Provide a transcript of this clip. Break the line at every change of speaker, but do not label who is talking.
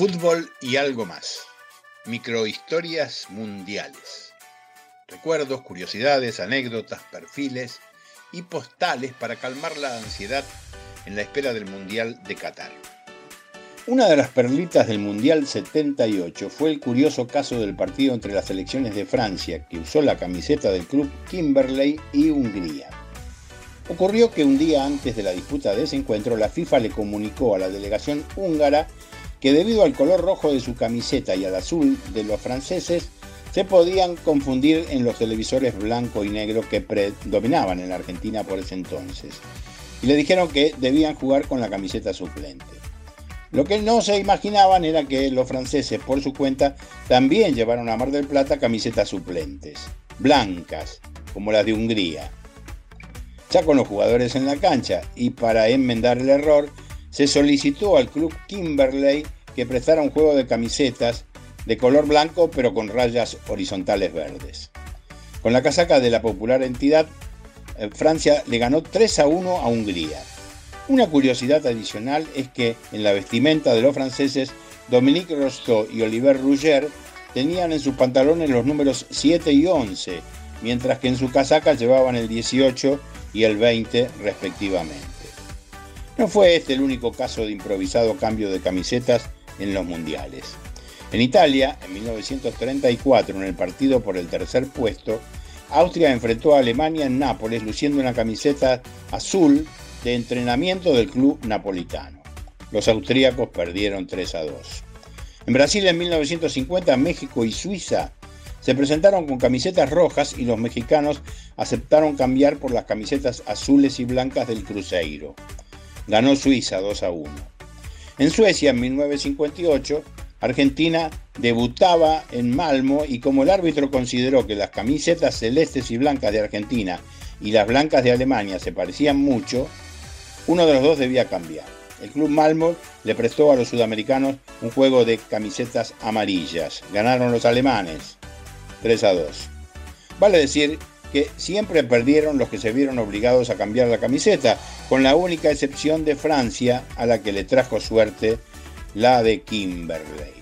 Fútbol y algo más. Microhistorias mundiales. Recuerdos, curiosidades, anécdotas, perfiles y postales para calmar la ansiedad en la espera del Mundial de Qatar. Una de las perlitas del Mundial 78 fue el curioso caso del partido entre las selecciones de Francia, que usó la camiseta del club Kimberley, y Hungría. Ocurrió que un día antes de la disputa de ese encuentro, la FIFA le comunicó a la delegación húngara que debido al color rojo de su camiseta y al azul de los franceses, se podían confundir en los televisores blanco y negro que predominaban en la Argentina por ese entonces. Y le dijeron que debían jugar con la camiseta suplente. Lo que no se imaginaban era que los franceses, por su cuenta, también llevaron a Mar del Plata camisetas suplentes, blancas, como las de Hungría. Ya con los jugadores en la cancha y para enmendar el error, se solicitó al club Kimberley que prestara un juego de camisetas de color blanco pero con rayas horizontales verdes. Con la casaca de la popular entidad, eh, Francia le ganó 3 a 1 a Hungría. Una curiosidad adicional es que en la vestimenta de los franceses, Dominique Rostow y Oliver Rouger tenían en sus pantalones los números 7 y 11, mientras que en su casaca llevaban el 18 y el 20 respectivamente. No fue este el único caso de improvisado cambio de camisetas en los mundiales. En Italia, en 1934, en el partido por el tercer puesto, Austria enfrentó a Alemania en Nápoles luciendo una camiseta azul de entrenamiento del club napolitano. Los austríacos perdieron 3 a 2. En Brasil en 1950, México y Suiza se presentaron con camisetas rojas y los mexicanos aceptaron cambiar por las camisetas azules y blancas del Cruzeiro ganó Suiza 2 a 1. En Suecia, en 1958, Argentina debutaba en Malmo y como el árbitro consideró que las camisetas celestes y blancas de Argentina y las blancas de Alemania se parecían mucho, uno de los dos debía cambiar. El club Malmo le prestó a los sudamericanos un juego de camisetas amarillas. Ganaron los alemanes 3 a 2. Vale decir que siempre perdieron los que se vieron obligados a cambiar la camiseta, con la única excepción de Francia a la que le trajo suerte la de Kimberley.